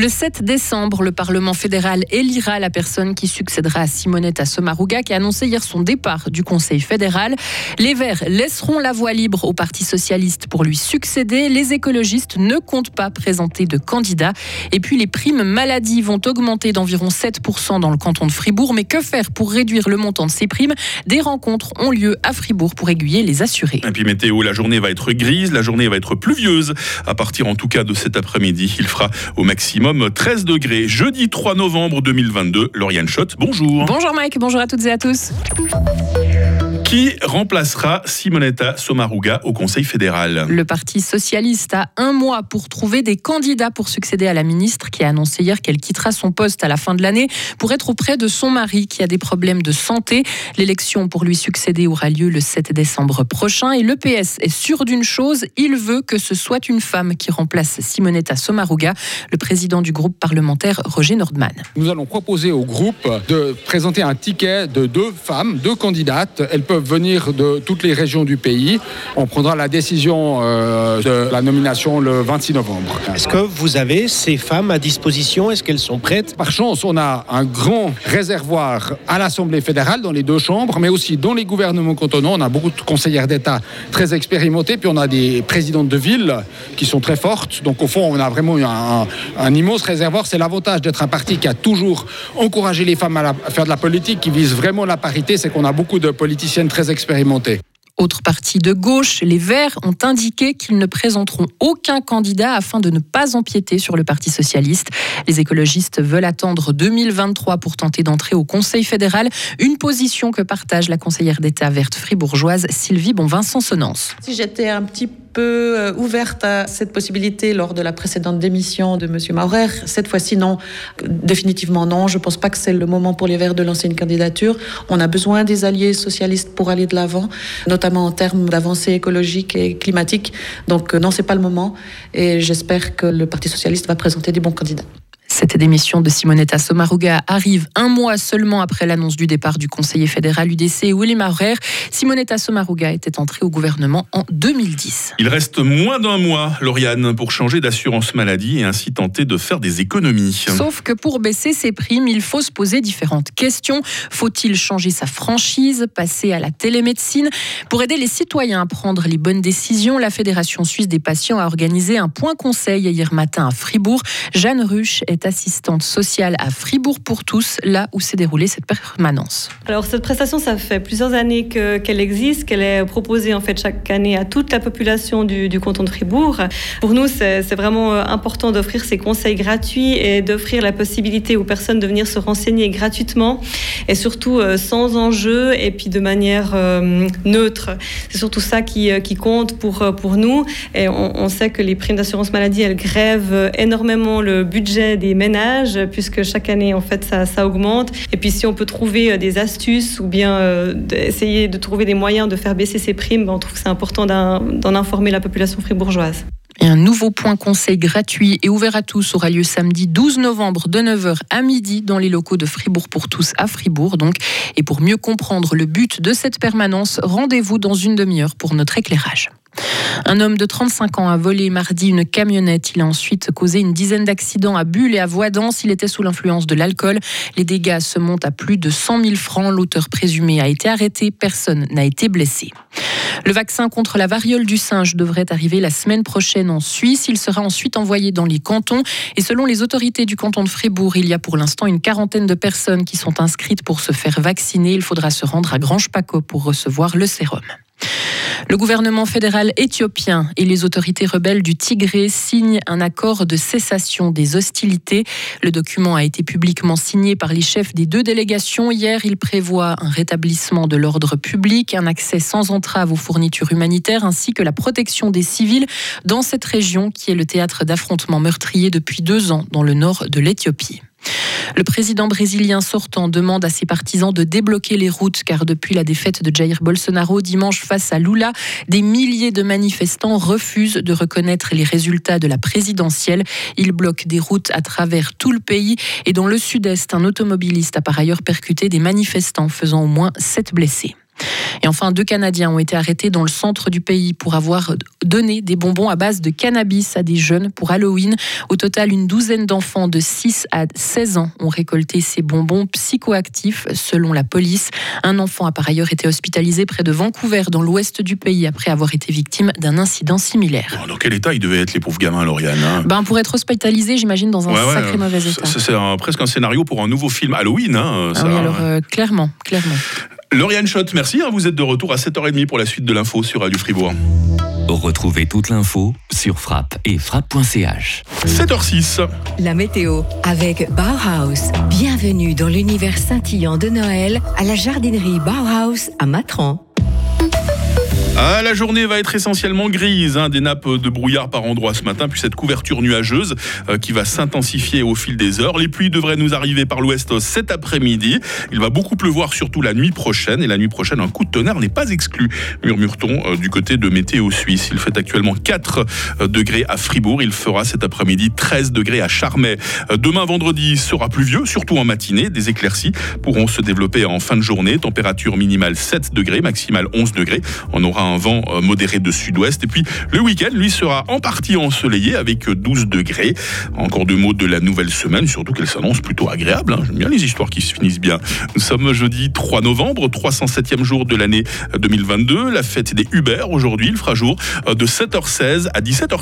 Le 7 décembre, le Parlement fédéral élira la personne qui succédera à Simonetta Sommaruga qui a annoncé hier son départ du Conseil fédéral. Les Verts laisseront la voie libre au Parti socialiste pour lui succéder. Les écologistes ne comptent pas présenter de candidat. Et puis les primes maladie vont augmenter d'environ 7% dans le canton de Fribourg. Mais que faire pour réduire le montant de ces primes? Des rencontres ont lieu à Fribourg pour aiguiller les assurés. La journée va être grise, la journée va être pluvieuse. À partir en tout cas de cet après-midi, il fera au maximum 13 degrés. Jeudi 3 novembre 2022, Lauriane Schott, bonjour. Bonjour Mike, bonjour à toutes et à tous. Qui remplacera Simonetta Sommaruga au Conseil fédéral Le Parti socialiste a un mois pour trouver des candidats pour succéder à la ministre qui a annoncé hier qu'elle quittera son poste à la fin de l'année pour être auprès de son mari qui a des problèmes de santé. L'élection pour lui succéder aura lieu le 7 décembre prochain et le PS est sûr d'une chose, il veut que ce soit une femme qui remplace Simonetta Sommaruga, le président du groupe parlementaire Roger Nordman. Nous allons proposer au groupe de présenter un ticket de deux femmes, deux candidates. Elles peuvent venir de toutes les régions du pays. On prendra la décision euh, de la nomination le 26 novembre. Est-ce que vous avez ces femmes à disposition? Est-ce qu'elles sont prêtes? Par chance, on a un grand réservoir à l'Assemblée fédérale, dans les deux chambres, mais aussi dans les gouvernements cantonaux. On a beaucoup de conseillères d'État très expérimentées, puis on a des présidentes de ville qui sont très fortes. Donc au fond, on a vraiment un, un immense réservoir. C'est l'avantage d'être un parti qui a toujours encouragé les femmes à, à faire de la politique, qui vise vraiment la parité, c'est qu'on a beaucoup de politiciennes très expérimentées. Autre parti de gauche, les Verts ont indiqué qu'ils ne présenteront aucun candidat afin de ne pas empiéter sur le Parti socialiste. Les écologistes veulent attendre 2023 pour tenter d'entrer au Conseil fédéral, une position que partage la conseillère d'État verte fribourgeoise Sylvie Bonvin-Sonsonance. Si j'étais un petit peu euh, ouverte à cette possibilité lors de la précédente démission de M. Maurer. Cette fois-ci, non. Définitivement non. Je ne pense pas que c'est le moment pour les Verts de lancer une candidature. On a besoin des alliés socialistes pour aller de l'avant, notamment en termes d'avancée écologique et climatique. Donc euh, non, c'est pas le moment. Et j'espère que le Parti socialiste va présenter des bons candidats. Cette démission de Simonetta Sommaruga arrive un mois seulement après l'annonce du départ du conseiller fédéral UDC Willy Maurer. Simonetta Sommaruga était entrée au gouvernement en 2010. Il reste moins d'un mois, Lauriane, pour changer d'assurance maladie et ainsi tenter de faire des économies. Sauf que pour baisser ses primes, il faut se poser différentes questions. Faut-il changer sa franchise, passer à la télémédecine? Pour aider les citoyens à prendre les bonnes décisions, la Fédération suisse des patients a organisé un point conseil hier matin à Fribourg. Jeanne Ruche est assistante sociale à Fribourg pour tous, là où s'est déroulée cette permanence. Alors cette prestation, ça fait plusieurs années que, qu'elle existe, qu'elle est proposée en fait chaque année à toute la population du, du canton de Fribourg. Pour nous, c'est, c'est vraiment euh, important d'offrir ces conseils gratuits et d'offrir la possibilité aux personnes de venir se renseigner gratuitement et surtout euh, sans enjeu et puis de manière euh, neutre. C'est surtout ça qui, qui compte pour, pour nous. Et on, on sait que les primes d'assurance maladie, elles grèvent énormément le budget des ménages, puisque chaque année, en fait, ça, augmente. Et puis, si on peut trouver des astuces ou bien euh, essayer de trouver des moyens de faire baisser ces primes, ben, on trouve que c'est important d'en informer la population fribourgeoise. Et un nouveau point conseil gratuit et ouvert à tous aura lieu samedi 12 novembre de 9h à midi dans les locaux de Fribourg pour tous à Fribourg. Donc. Et pour mieux comprendre le but de cette permanence, rendez-vous dans une demi-heure pour notre éclairage. Un homme de 35 ans a volé mardi une camionnette. Il a ensuite causé une dizaine d'accidents à Bulle et à Voidance. Il était sous l'influence de l'alcool. Les dégâts se montent à plus de 100 000 francs. L'auteur présumé a été arrêté. Personne n'a été blessé. Le vaccin contre la variole du singe devrait arriver la semaine prochaine en Suisse. Il sera ensuite envoyé dans les cantons. Et selon les autorités du canton de Fribourg, il y a pour l'instant une quarantaine de personnes qui sont inscrites pour se faire vacciner. Il faudra se rendre à Grange-Paco pour recevoir le sérum. Le gouvernement fédéral éthiopien et les autorités rebelles du Tigré signent un accord de cessation des hostilités. Le document a été publiquement signé par les chefs des deux délégations. Hier, il prévoit un rétablissement de l'ordre public, un accès sans entrave aux fournitures humanitaires ainsi que la protection des civils dans cette région qui est le théâtre d'affrontements meurtriers depuis deux ans dans le nord de l'Éthiopie. Le président brésilien sortant demande à ses partisans de débloquer les routes car depuis la défaite de Jair Bolsonaro dimanche face à Lula, des milliers de manifestants refusent de reconnaître les résultats de la présidentielle. Ils bloquent des routes à travers tout le pays et dans le sud-est, un automobiliste a par ailleurs percuté des manifestants faisant au moins sept blessés. Et enfin, deux Canadiens ont été arrêtés dans le centre du pays pour avoir donné des bonbons à base de cannabis à des jeunes pour Halloween. Au total, une douzaine d'enfants de 6 à 16 ans ont récolté ces bonbons psychoactifs, selon la police. Un enfant a par ailleurs été hospitalisé près de Vancouver, dans l'ouest du pays, après avoir été victime d'un incident similaire. Dans quel état ils devaient être les pauvres gamins, Lauriane hein? Ben, Pour être hospitalisé, j'imagine, dans un Ouais, ouais, sacré mauvais état. C'est presque un scénario pour un nouveau film Halloween. Hein, Ah ça. oui, alors euh, clairement, clairement. Lauriane Schott, merci. hein, vous êtes de retour à 7h30 pour la suite de l'info sur Radio Fribourg. Retrouvez toute l'info sur frappe et frappe.ch. 7h06. La météo avec Bauhaus. Bienvenue dans l'univers scintillant de Noël à la jardinerie Bauhaus à Matran. Ah, la journée va être essentiellement grise, hein, des nappes de brouillard par endroits ce matin, puis cette couverture nuageuse euh, qui va s'intensifier au fil des heures. Les pluies devraient nous arriver par l'ouest cet après-midi. Il va beaucoup pleuvoir, surtout la nuit prochaine, et la nuit prochaine, un coup de tonnerre n'est pas exclu, murmure-t-on euh, du côté de Météo Suisse. Il fait actuellement 4 euh, degrés à Fribourg, il fera cet après-midi 13 degrés à Charmey. Demain vendredi sera pluvieux, surtout en matinée. Des éclaircies pourront se développer en fin de journée. Température minimale 7 degrés, maximale 11 degrés. On aura vent euh, modéré de sud-ouest. Et puis le week-end, lui, sera en partie ensoleillé avec 12 degrés. Encore deux mots de la nouvelle semaine, surtout qu'elle s'annonce plutôt agréable. hein. J'aime bien les histoires qui se finissent bien. Nous sommes jeudi 3 novembre, 307e jour de l'année 2022. La fête des Uber aujourd'hui, il fera jour euh, de 7h16 à 17h.